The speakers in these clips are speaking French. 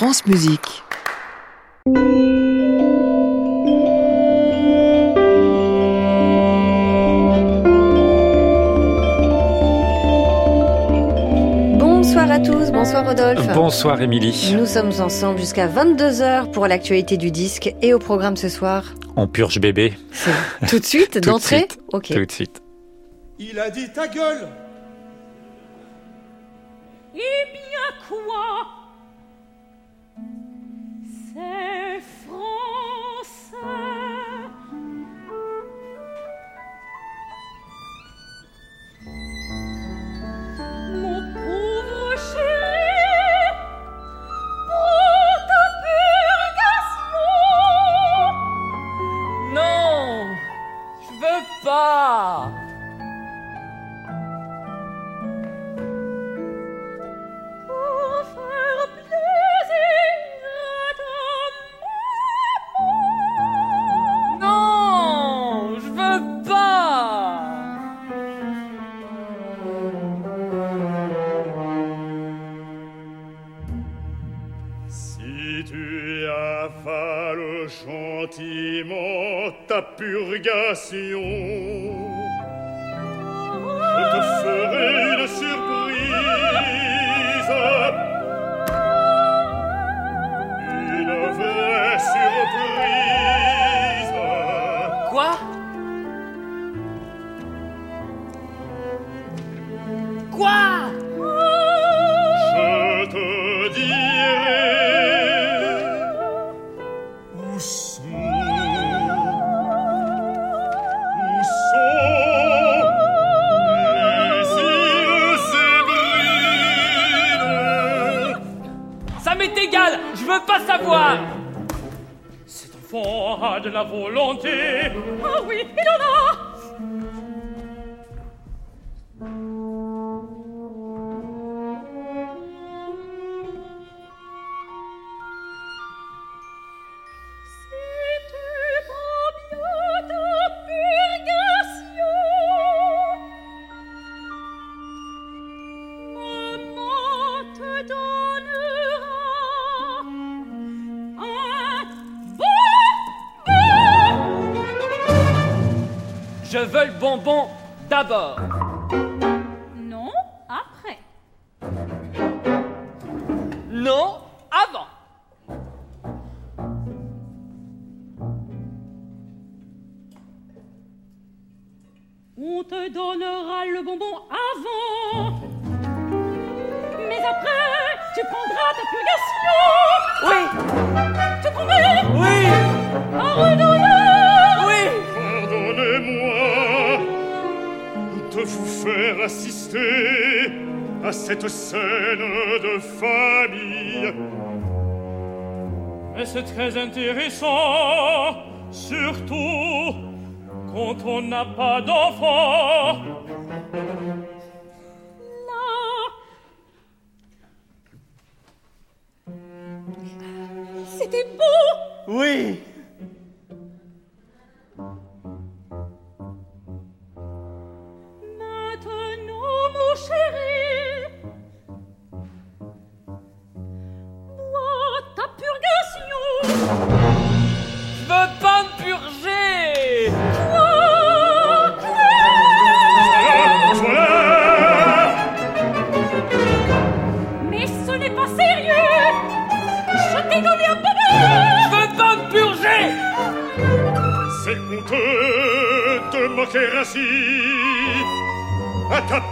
France Musique. Bonsoir à tous, bonsoir Rodolphe. Bonsoir Émilie. Nous sommes ensemble jusqu'à 22h pour l'actualité du disque et au programme ce soir. On purge bébé. Tout de suite, d'entrée. Ok. Tout de suite. Il a dit ta gueule Eh bien quoi? Nation. Veux pas savoir. Cet enfant a de la volonté. Ah oui, il en a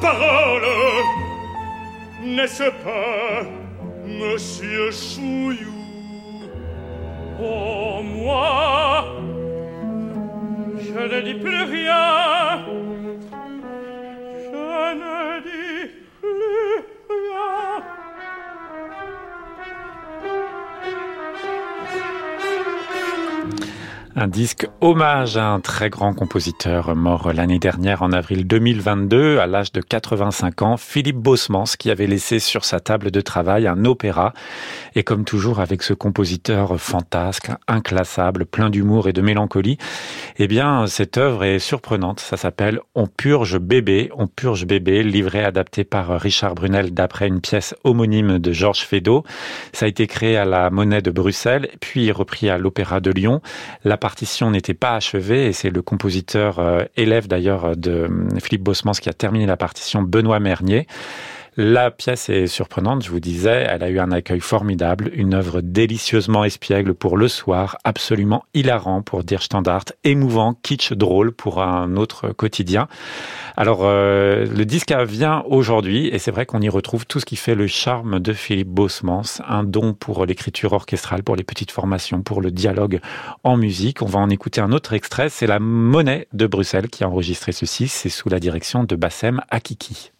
parole, n'est-ce pas, monsieur Chouillou? Oh, moi, je ne dis plus rien. Je ne dis plus rien. Un disque hommage à un très grand compositeur mort l'année dernière en avril 2022 à l'âge de 85 ans, Philippe Bosmans qui avait laissé sur sa table de travail un opéra et comme toujours avec ce compositeur fantasque, inclassable, plein d'humour et de mélancolie, eh bien cette œuvre est surprenante. Ça s'appelle On purge bébé, On purge bébé, livré adapté par Richard Brunel d'après une pièce homonyme de Georges Feydeau. Ça a été créé à la Monnaie de Bruxelles puis repris à l'Opéra de Lyon. La partition n'était pas achevée et c'est le compositeur euh, élève d'ailleurs de euh, Philippe Bosmans qui a terminé la partition, Benoît Mernier. La pièce est surprenante, je vous disais, elle a eu un accueil formidable, une œuvre délicieusement espiègle pour le soir, absolument hilarant pour dire standard, émouvant, kitsch, drôle pour un autre quotidien. Alors euh, le disque vient aujourd'hui et c'est vrai qu'on y retrouve tout ce qui fait le charme de Philippe Bosmans, un don pour l'écriture orchestrale, pour les petites formations, pour le dialogue en musique. On va en écouter un autre extrait, c'est la Monnaie de Bruxelles qui a enregistré ceci, c'est sous la direction de Bassem Akiki.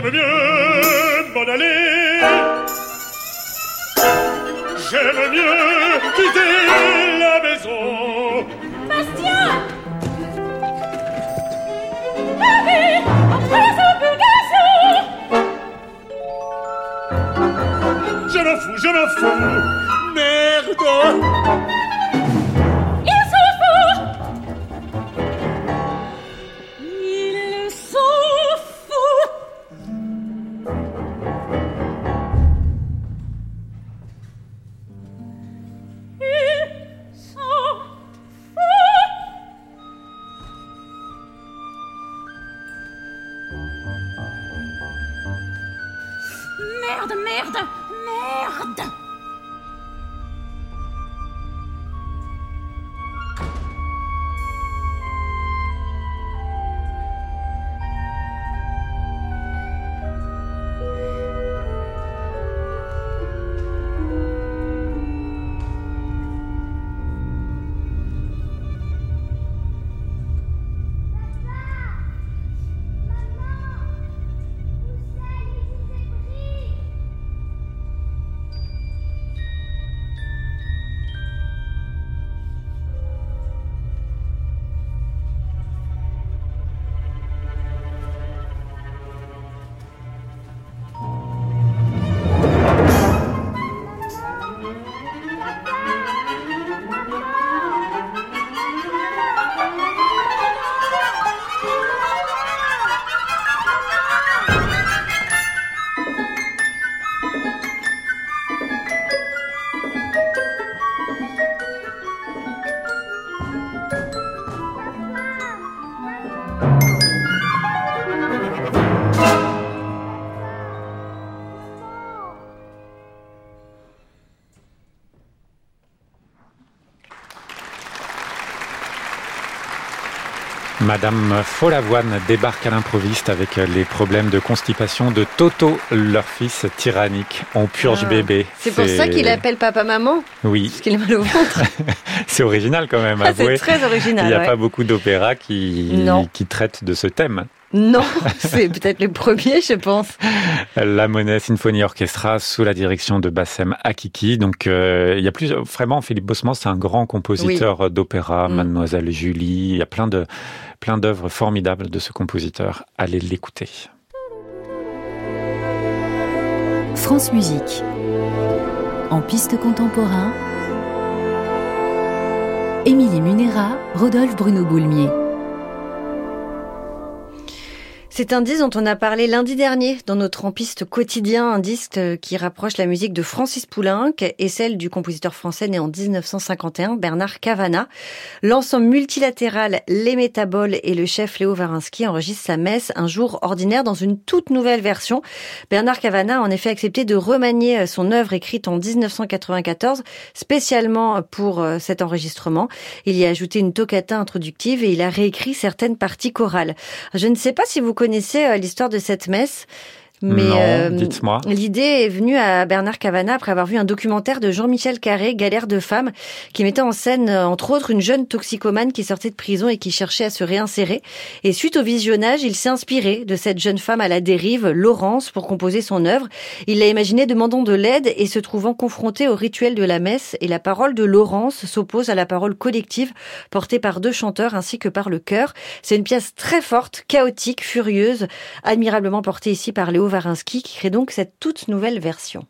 J'aime mieux m'en aller. J'aime mieux quitter la maison. Bastien! Allez, purgation Je m'en fous, je m'en fous Merde Madame Folavoine débarque à l'improviste avec les problèmes de constipation de Toto, leur fils tyrannique. On purge Ah. bébé. C'est pour ça qu'il appelle papa-maman Oui, Parce qu'il est mal au ventre. c'est original quand même, Ah, c'est très Il original. n'y a ouais. pas beaucoup d'opéras qui, qui traitent de ce thème. Non, c'est peut-être le premier, je pense. La Monnaie Symphony Orchestra sous la direction de Bassem Akiki. Donc euh, il y a plus vraiment Philippe Bosman, c'est un grand compositeur d'opéra, Mm. Mademoiselle Julie, il y a plein de plein d'œuvres formidables de ce compositeur. Allez l'écouter. France Musique. En piste contemporain. Émilie Munera, Rodolphe Bruno Boulmier. C'est un disque dont on a parlé lundi dernier dans notre en piste quotidien, un disque euh, qui rapproche la musique de Francis Poulenc et celle du compositeur français né en 1951, Bernard Cavana. L'ensemble multilatéral Les Métaboles et le chef Léo Varinsky enregistrent sa messe un jour ordinaire dans une toute nouvelle version. Bernard Cavana a en effet accepté de remanier son œuvre écrite en 1994 spécialement pour euh, cet enregistrement. Il y a ajouté une toccata introductive et il a réécrit certaines parties chorales. Je ne sais pas si vous connaissez euh, l'histoire de cette messe. Mais euh, dites-moi. l'idée est venue à Bernard Cavana après avoir vu un documentaire de Jean-Michel Carré, Galère de femmes, qui mettait en scène, euh, entre autres, une jeune toxicomane qui sortait de prison et qui cherchait à se réinsérer. Et suite au visionnage, il s'est inspiré de cette jeune femme à la dérive, Laurence, pour composer son œuvre. Il l'a imaginé demandant de l'aide et se trouvant confronté au rituel de la messe. Et la parole de Laurence s'oppose à la parole collective portée par deux chanteurs ainsi que par le chœur. C'est une pièce très forte, chaotique, furieuse, admirablement portée ici par Léo Varinsky, qui crée donc cette toute nouvelle version.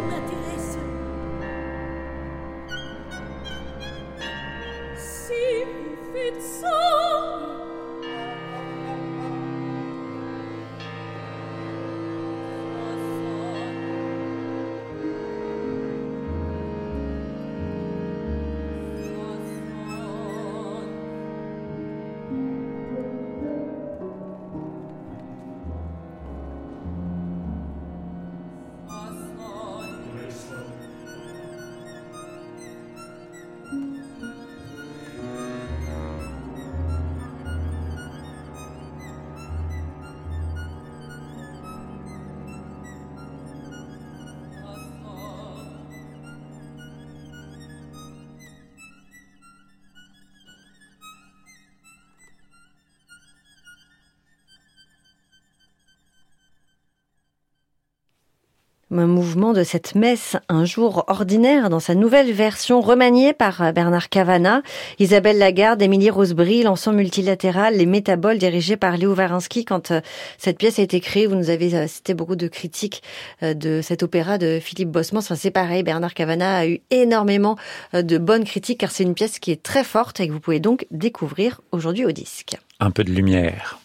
Mathématiques. Un mouvement de cette messe Un jour ordinaire dans sa nouvelle version remaniée par Bernard Cavana, Isabelle Lagarde, Émilie Rosebril, l'ensemble multilatéral, les métaboles dirigés par Léo Varinsky. Quand euh, cette pièce a été créée, vous nous avez euh, cité beaucoup de critiques euh, de cet opéra de Philippe Bosman. Enfin, c'est pareil, Bernard Cavana a eu énormément de bonnes critiques car c'est une pièce qui est très forte et que vous pouvez donc découvrir aujourd'hui au disque. Un peu de lumière.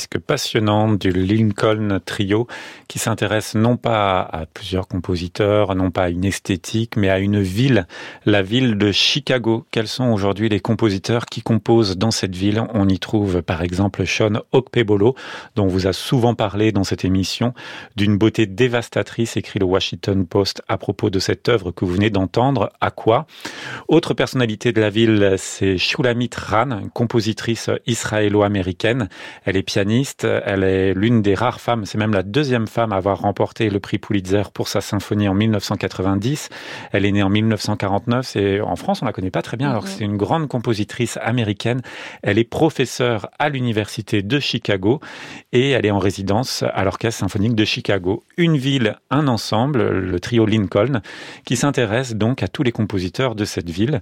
Disque passionnant du Lincoln Trio qui s'intéresse non pas à plusieurs compositeurs, non pas à une esthétique, mais à une ville, la ville de Chicago. Quels sont aujourd'hui les compositeurs qui composent dans cette ville? On y trouve par exemple Sean Okpebolo, dont on vous a souvent parlé dans cette émission, d'une beauté dévastatrice, écrit le Washington Post à propos de cette œuvre que vous venez d'entendre, À quoi? Autre personnalité de la ville, c'est Shulamit Ran, compositrice israélo-américaine. Elle est pianiste, elle est l'une des rares femmes, c'est même la deuxième femme à avoir remporté le prix Pulitzer pour sa symphonie en 1990. Elle est née en 1949 et en France on la connaît pas très bien alors que c'est une grande compositrice américaine. Elle est professeure à l'université de Chicago et elle est en résidence à l'orchestre symphonique de Chicago. Une ville, un ensemble, le trio Lincoln, qui s'intéresse donc à tous les compositeurs de cette ville.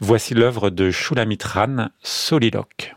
Voici l'œuvre de Shulamit Ran, Soliloque.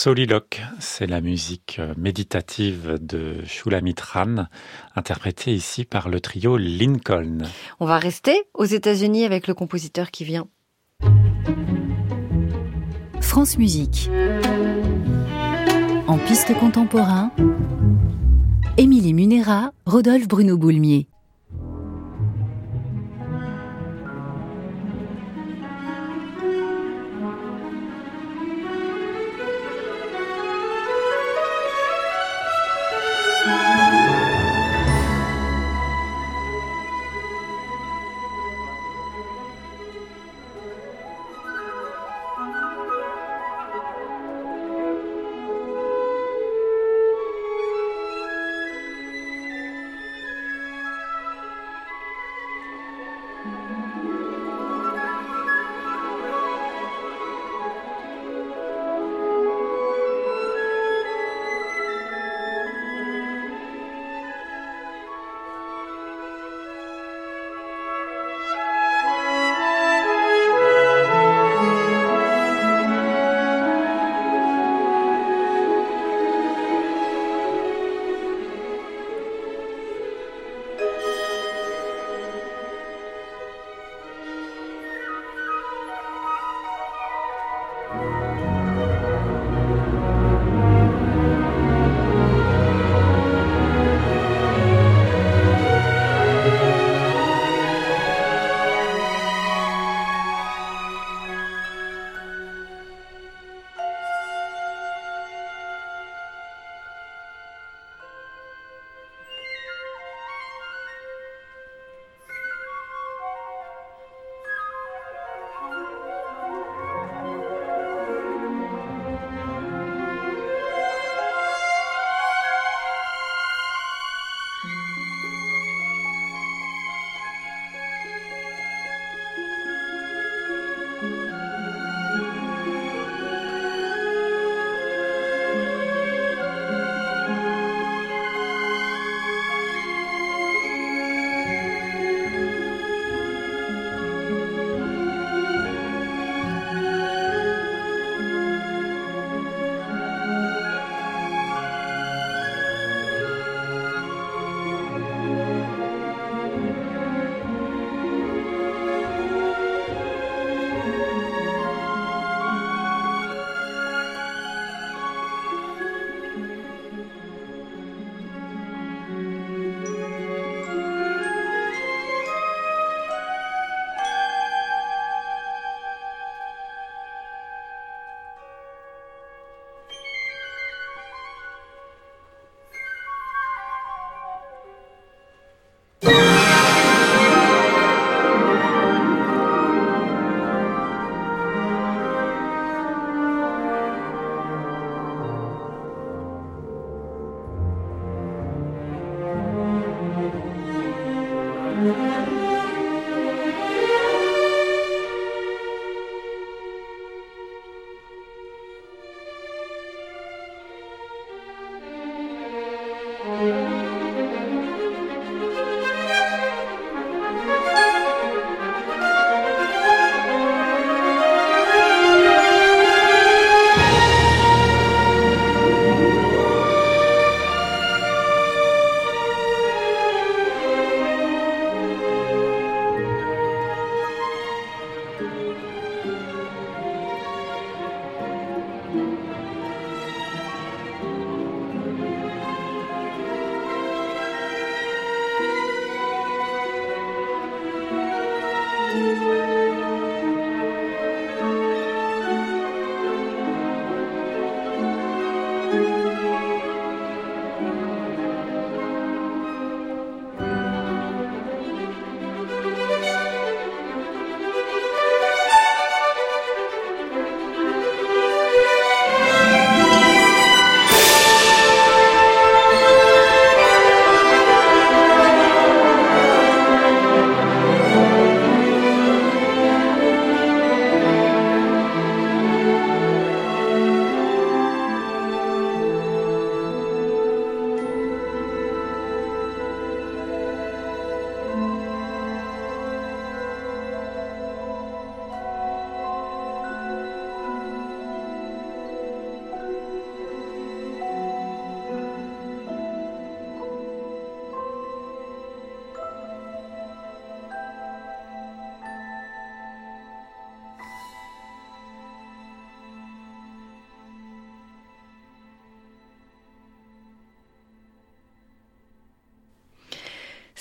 Soliloque, c'est la musique euh, méditative de Shulamitran, interprétée ici par le trio Lincoln. On va rester aux États-Unis avec le compositeur qui vient. France Musique. En piste contemporain, Émilie Munera, Rodolphe Bruno Boulmier.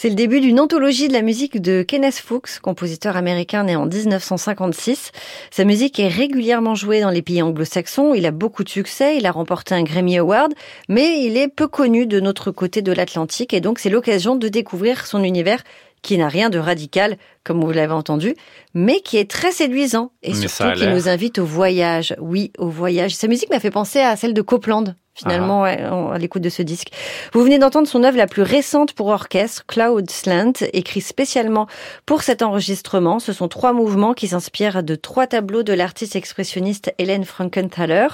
C'est le début d'une anthologie de la musique de Kenneth Fuchs, compositeur américain né en 1956. Sa musique est régulièrement jouée dans les pays anglo-saxons. Il a beaucoup de succès. Il a remporté un Grammy Award, mais il est peu connu de notre côté de l'Atlantique et donc c'est l'occasion de découvrir son univers qui n'a rien de radical, comme vous l'avez entendu, mais qui est très séduisant et Mais surtout qui nous invite au voyage. Oui, au voyage. Sa musique m'a fait penser à celle de Copland. Finalement, ouais, en- à l'écoute de ce disque. Vous venez d'entendre son œuvre la plus récente pour orchestre, Cloud Slant, écrit spécialement pour cet enregistrement. Ce sont trois mouvements qui s'inspirent de trois tableaux de l'artiste expressionniste Hélène Frankenthaler.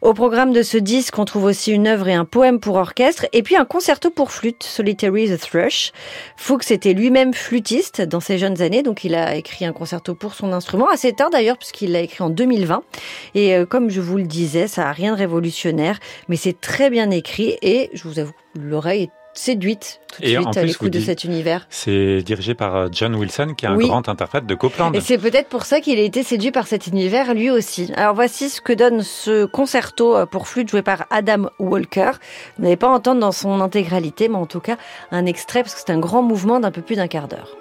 Au programme de ce disque, on trouve aussi une œuvre et un poème pour orchestre, et puis un concerto pour flûte, Solitary the Thrush. Fuchs était lui-même flûtiste dans ses jeunes années, donc il a écrit un concerto pour son instrument, assez tard d'ailleurs, puisqu'il l'a écrit en 2020. Et euh, comme je vous le disais, ça a rien de révolutionnaire, mais c'est très bien écrit, et je vous avoue, l'oreille est séduite tout de Et suite à l'écoute de cet univers. C'est dirigé par euh, John Wilson, qui est un grand interprète de Copland. Et c'est peut-être pour ça qu'il a été séduit par cet univers lui aussi. Alors voici ce que donne ce concerto euh, pour flûte joué par Adam Walker. Vous n'allez pas entendre dans son intégralité, mais en tout cas un extrait parce que c'est un grand mouvement d'un peu plus d'un quart d'heure.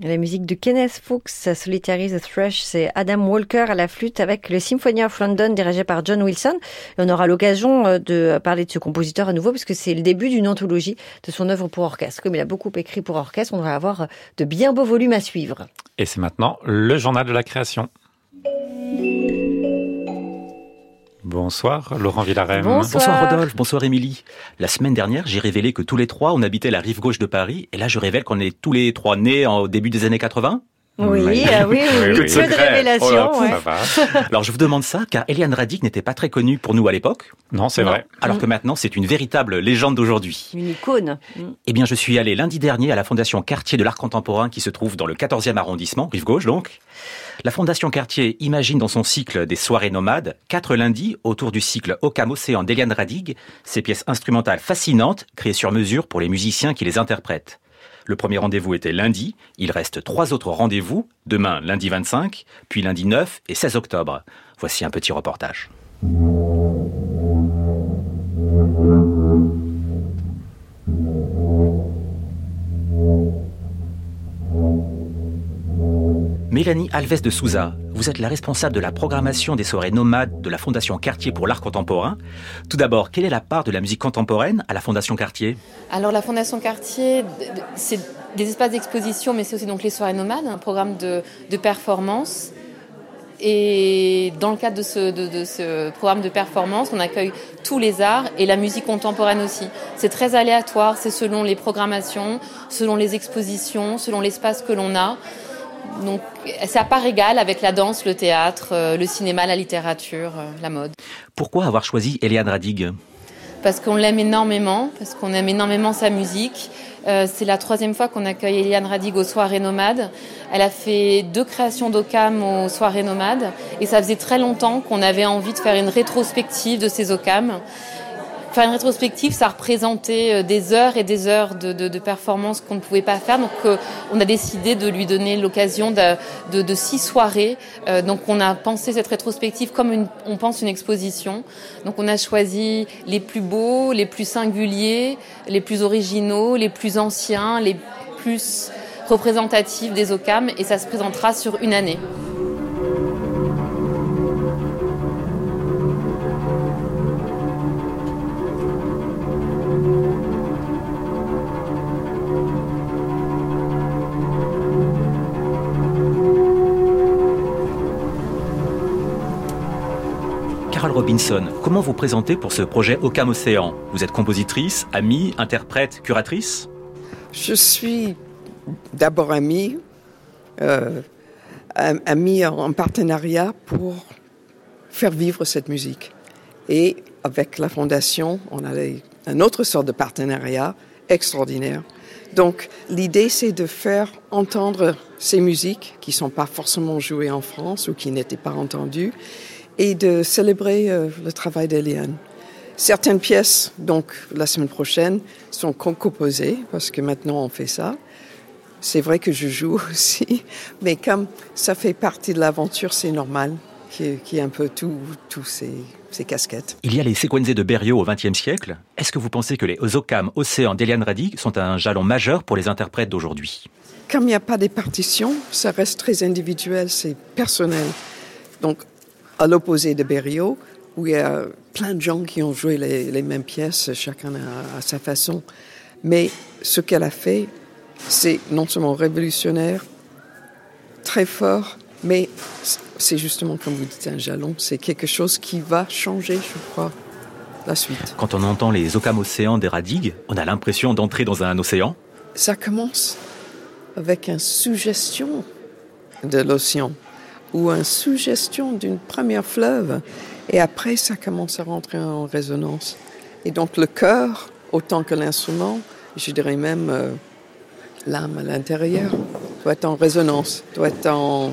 La musique de Kenneth Fuchs, Solitary the Thrush, c'est Adam Walker à la flûte avec le Symphony of London dirigé par John Wilson. On aura l'occasion euh, de parler de ce compositeur à nouveau puisque c'est le début d'une anthologie de son œuvre pour orchestre. Comme il a beaucoup écrit pour orchestre, on va avoir de bien beaux volumes à suivre. Et c'est maintenant le journal de la création. Bonsoir, Laurent Villarem. Bonsoir. Rodolphe, bonsoir Émilie. La semaine dernière, j'ai révélé que tous les trois, on habitait la rive gauche de Paris, et là je révèle qu'on est tous les trois nés au début des années 80 oui, oui, ah oui, oui, que de révélations. Oh Alors je vous demande ça car Eliane Radic n'était pas très connue pour nous à l'époque. Non, c'est vrai. Alors que maintenant c'est une véritable légende d'aujourd'hui. Une icône. Eh bien je suis allé lundi dernier à la Fondation Cartier de l'Art Contemporain qui se trouve dans le 14e arrondissement, rive gauche donc. La Fondation Cartier imagine dans son cycle des soirées nomades, quatre lundis autour du cycle Ocam Océan d'Eliane Radig, ces pièces instrumentales fascinantes créées sur mesure pour les musiciens qui les interprètent. Le premier rendez-vous était lundi. Il reste trois autres rendez-vous, demain lundi 25, puis lundi 9 et 16 octobre. Voici un petit reportage. Mélanie Alves de Souza, vous êtes la responsable de la programmation des soirées nomades de la Fondation Cartier pour l'art contemporain. Tout d'abord, quelle est la part de la musique contemporaine à la Fondation Cartier? Alors la Fondation Cartier, c'est des espaces d'exposition, mais c'est aussi donc les soirées nomades, un programme de, performance. Et dans le cadre de ce, de ce, programme de performance, on accueille tous les arts et la musique contemporaine aussi. C'est très aléatoire, c'est selon les programmations, selon les expositions, selon l'espace que l'on a. Donc c'est à part égale avec la danse, le théâtre, euh, le cinéma, la littérature, euh, la mode. Pourquoi avoir choisi Eliane Radig? Parce qu'on l'aime énormément, parce qu'on aime énormément sa musique. Euh, c'est la troisième fois qu'on accueille Eliane Radig aux soirées nomades. Elle a fait deux créations d'OCAM aux soirées nomades et ça faisait très longtemps qu'on avait envie de faire une rétrospective de ces OCAM. Faire une rétrospective, ça représentait euh, des heures et des heures de, de, de performances qu'on ne pouvait pas faire. Donc, euh, on a décidé de lui donner l'occasion de, de, six soirées. Euh, donc, on a pensé cette rétrospective comme une, on pense une exposition. Donc, on a choisi les plus beaux, les plus singuliers, les plus originaux, les plus anciens, les plus représentatifs des OCAM, et ça se présentera sur une année. Robinson, comment vous présentez pour ce projet Ocam Océan? Vous êtes compositrice, amie, interprète, curatrice? Je suis d'abord amie, euh, amie en partenariat pour faire vivre cette musique. Et avec la fondation, on a un autre sort de partenariat extraordinaire. Donc l'idée, c'est de faire entendre ces musiques qui ne sont pas forcément jouées en France ou qui n'étaient pas entendues et de célébrer euh, le travail d'Eliane. Certaines pièces, donc la semaine prochaine, sont composées parce que maintenant on fait ça. C'est vrai que je joue aussi, mais comme ça fait partie de l'aventure, c'est normal qu'il y ait un peu tous ces, ces, casquettes. Il y a les séquences de Berriot au XXe siècle. Est-ce que vous pensez que les Ozokam Océan d'Eliane Radig sont un jalon majeur pour les interprètes d'aujourd'hui? Comme il n'y a pas des partitions, ça reste très individuel, c'est personnel. Donc à l'opposé de Berriot, où il y a plein de gens qui ont joué les, mêmes pièces, chacun à, sa façon. Mais ce qu'elle a fait, c'est non seulement révolutionnaire, très fort, mais c'est justement, comme vous dites, un jalon. C'est quelque chose qui va changer, je crois, la suite. Quand on entend les Ocam Océans des Radigues, on a l'impression d'entrer dans un océan Ça commence avec une suggestion de l'océan ou une suggestion d'une première fleuve. Et après, ça commence à rentrer en résonance. Et donc le cœur, autant que l'instrument, je dirais même euh, l'âme à l'intérieur, doit être en résonance, doit être en,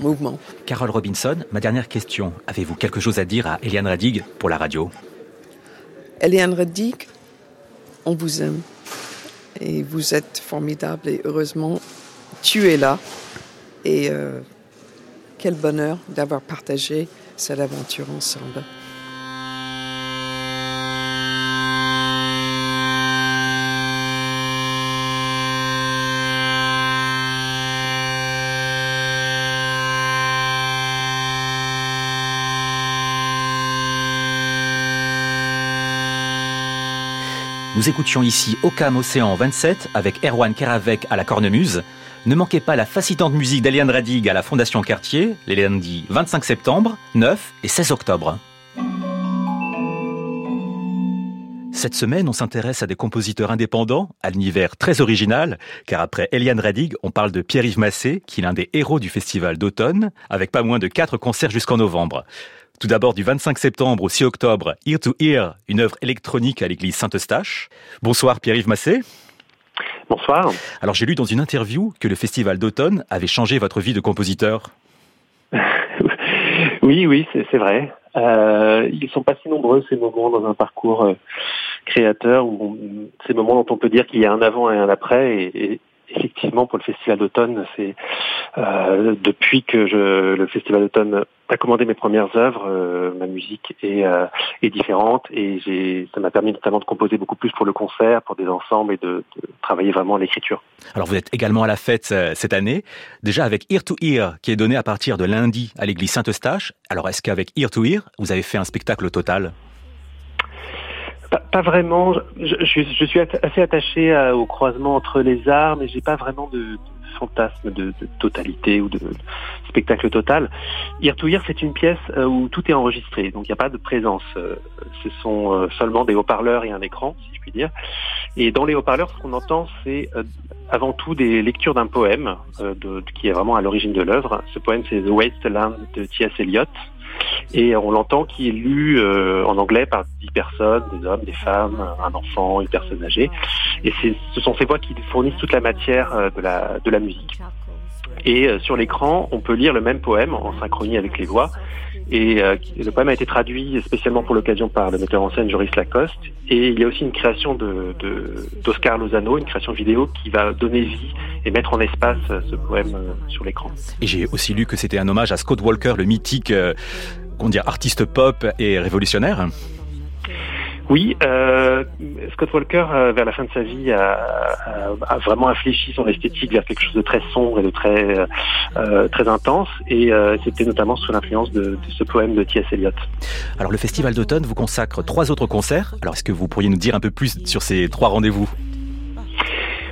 mouvement. Carole Robinson, ma dernière question. Avez-vous quelque chose à dire à Eliane Radig pour la radio? Eliane Radig, on vous aime. Et vous êtes formidable et heureusement, tu es là. Et euh, quel bonheur d'avoir partagé cette aventure ensemble. Nous écoutions ici Ocam Océan 27 avec Erwan Keravec à la cornemuse. Ne manquez pas la fascinante musique d'Eliane Radig à la Fondation Cartier, les lundis 25 septembre, 9 et 16 octobre. Cette semaine, on s'intéresse à des compositeurs indépendants, à l'univers très original, car après Eliane Radig, on parle de Pierre-Yves Massé, qui est l'un des héros du festival d'automne, avec pas moins de quatre concerts jusqu'en novembre. Tout d'abord, du 25 septembre au 6 octobre, Ear to Ear, une œuvre électronique à l'église Saint-Eustache. Bonsoir Pierre-Yves Massé. Bonsoir. Alors j'ai lu dans une interview que le festival d'automne avait changé votre vie de compositeur. oui, oui, c'est vrai. Euh, ils sont pas si nombreux ces moments dans un parcours euh, créateur, ces moments dont on peut dire qu'il y a un avant et un après, et, effectivement, pour le Festival d'automne, c'est euh, depuis que le Festival d'automne a commandé mes premières œuvres, euh, ma musique est, euh, est différente et ça m'a permis notamment de composer beaucoup plus pour le concert, pour des ensembles et de, travailler vraiment l'écriture. Alors vous êtes également à la fête cette année, déjà avec Ear to Ear qui est donné à partir de lundi à l'église Saint-Eustache. Alors est-ce qu'avec Ear to Ear, vous avez fait un spectacle total? Pas, vraiment. Je, je, suis assez attaché au croisement entre les arts, mais j'ai pas vraiment de, de fantasme de, totalité ou de, spectacle total. Ear to c'est une pièce euh, où tout est enregistré, donc il n'y a pas de présence. Euh, ce sont euh, seulement des haut-parleurs et un écran, si je puis dire. Et dans les haut-parleurs, ce qu'on entend, c'est avant tout des lectures d'un poème qui est vraiment à l'origine de l'œuvre. Ce poème, c'est The Wasteland de T.S. Eliot, et on l'entend qui est lu euh, en anglais par dix personnes, des hommes, des femmes, un enfant, une personne âgée. Et ce sont ces voix qui fournissent toute la matière euh, de la, de la musique. Et euh, sur l'écran, on peut lire le même poème en synchronie avec les voix. Et le poème a été traduit spécialement pour l'occasion par le metteur en scène Joris Lacoste. Et il y a aussi une création d'Oscar Lozano, une création vidéo qui va donner vie et mettre en espace ce poème sur l'écran. Et j'ai aussi lu que c'était un hommage à Scott Walker, le mythique on dire, artiste pop et révolutionnaire oui, euh, Scott Walker, euh, vers la fin de sa vie, a, vraiment infléchi son esthétique vers quelque chose de très sombre et de très euh, très intense, et c'était notamment sous l'influence de, de, ce poème de T.S. Eliot. Alors le Festival d'automne vous consacre trois autres concerts. Alors est-ce que vous pourriez nous dire un peu plus sur ces trois rendez-vous?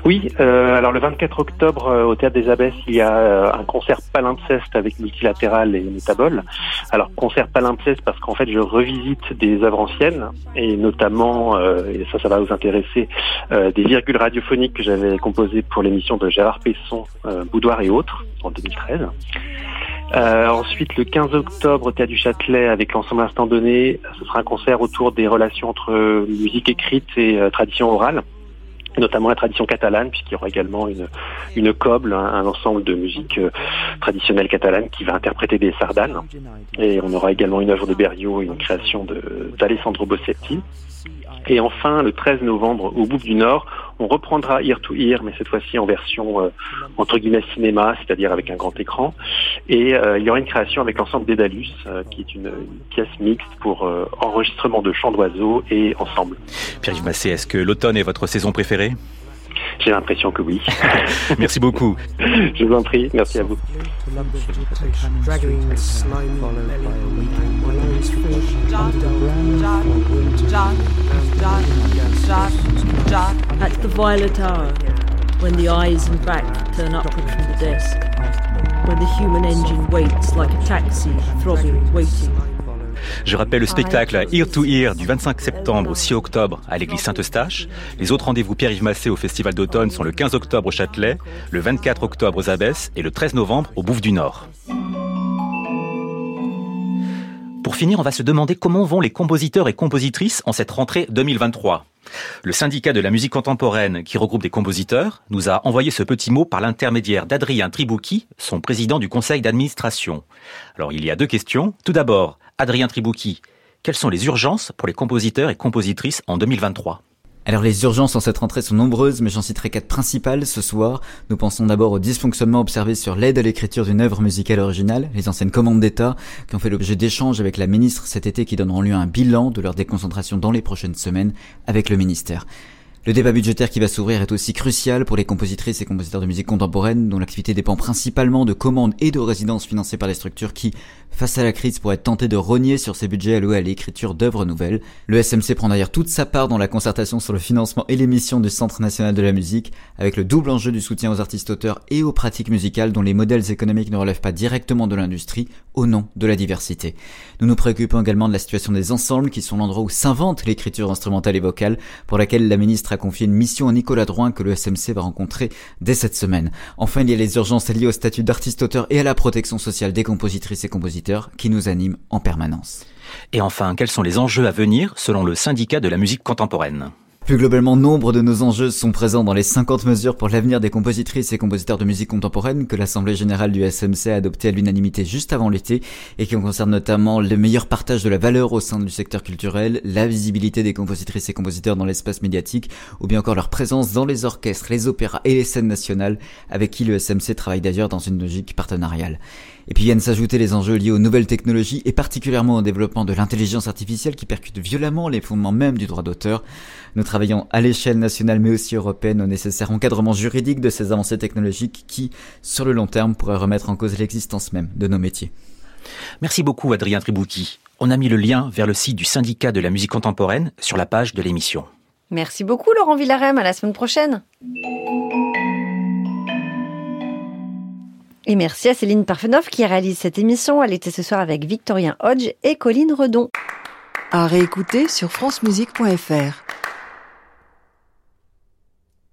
Oui, euh, alors le 24 octobre euh, au Théâtre des Abbesses, il y a euh, un concert palimpseste avec multilatéral et métabole. Alors concert palimpseste parce qu'en fait je revisite des œuvres anciennes et notamment, et ça ça va vous intéresser, des virgules radiophoniques que j'avais composées pour l'émission de Gérard Pesson, Boudoir et autres en 2013. ensuite, le 15 octobre, au Théâtre du Châtelet, avec l'ensemble Instant Donné, ce sera un concert autour des relations entre musique écrite et tradition orale notamment la tradition catalane, puisqu'il y aura également une, une coble, un, ensemble de musique euh, traditionnelle catalane qui va interpréter des sardanes. Et on aura également une œuvre de Berriot et une création d'Alessandro Bossetti. Et enfin, le 13 novembre, au Bouffe du Nord, on reprendra Ear to Ear, mais cette fois-ci en version euh, entre guillemets cinéma, c'est-à-dire avec un grand écran. Et euh, il y aura une création avec l'ensemble d'Edalus, euh, qui est une, pièce mixte pour enregistrement de chants d'oiseaux et ensemble. Pierre-Yves Massé, est-ce que l'automne est votre saison préférée? J'ai l'impression que oui. Merci beaucoup. Je vous en prie, merci à vous. At the violet hour, when the eyes and back turn upward from the desk, when the human engine waits like a taxi, throbbing, waiting. Je rappelle le spectacle Ear to Ear du 25 septembre au 6 octobre à l'église Saint-Eustache. Les autres rendez-vous Pierre-Yves Massé au Festival d'automne sont le 15 octobre au Châtelet, le 24 octobre aux Abbesses et le 13 novembre au Bouffe du Nord. Pour finir, on va se demander comment vont les compositeurs et compositrices en cette rentrée 2023. Le syndicat de la musique contemporaine, qui regroupe des compositeurs, nous a envoyé ce petit mot par l'intermédiaire d'Adrien Tribouki, son président du conseil d'administration. Alors il y a deux questions. Tout d'abord, Adrien Tribouki, quelles sont les urgences pour les compositeurs et compositrices en 2023 alors les urgences en cette rentrée sont nombreuses, mais j'en citerai quatre principales ce soir. Nous pensons d'abord aux dysfonctionnements observés sur l'aide à l'écriture d'une œuvre musicale originale, les anciennes commandes d'État, qui ont fait l'objet d'échanges avec la ministre cet été qui donneront lieu à un bilan de leur déconcentration dans les prochaines semaines avec le ministère. Le débat budgétaire qui va s'ouvrir est aussi crucial pour les compositrices et compositeurs de musique contemporaine dont l'activité dépend principalement de commandes et de résidences financées par les structures qui, face à la crise, pourraient tenter de rogner sur ces budgets alloués à l'écriture d'œuvres nouvelles. Le SMC prend d'ailleurs toute sa part dans la concertation sur le financement et l'émission du Centre national de la musique, avec le double enjeu du soutien aux artistes auteurs et aux pratiques musicales dont les modèles économiques ne relèvent pas directement de l'industrie au nom de la diversité. Nous nous préoccupons également de la situation des ensembles qui sont l'endroit où s'invente l'écriture instrumentale et vocale pour laquelle la ministre a confié une mission à Nicolas Drouin que le SMC va rencontrer dès cette semaine. Enfin, il y a les urgences liées au statut d'artiste-auteur et à la protection sociale des compositrices et compositeurs qui nous animent en permanence. Et enfin, quels sont les enjeux à venir selon le syndicat de la musique contemporaine? Plus globalement, nombre de nos enjeux sont présents dans les 50 mesures pour l'avenir des compositrices et compositeurs de musique contemporaine que l'Assemblée générale du SMC a adopté à l'unanimité juste avant l'été et qui concernent notamment le meilleur partage de la valeur au sein du secteur culturel, la visibilité des compositrices et compositeurs dans l'espace médiatique ou bien encore leur présence dans les orchestres, les opéras et les scènes nationales avec qui le SMC travaille d'ailleurs dans une logique partenariale. Et puis viennent s'ajouter les enjeux liés aux nouvelles technologies et particulièrement au développement de l'intelligence artificielle qui percute violemment les fondements même du droit d'auteur. Nous travaillons à l'échelle nationale mais aussi européenne au nécessaire encadrement juridique de ces avancées technologiques qui, sur le long terme, pourraient remettre en cause l'existence même de nos métiers. Merci beaucoup Adrien Tribouti. On a mis le lien vers le site du syndicat de la musique contemporaine sur la page de l'émission. Merci beaucoup Laurent Villarem, à la semaine prochaine. Et merci à Céline Parfenoff qui réalise cette émission. Elle était ce soir avec Victorien Hodge et Colline Redon. À réécouter sur francemusique.fr.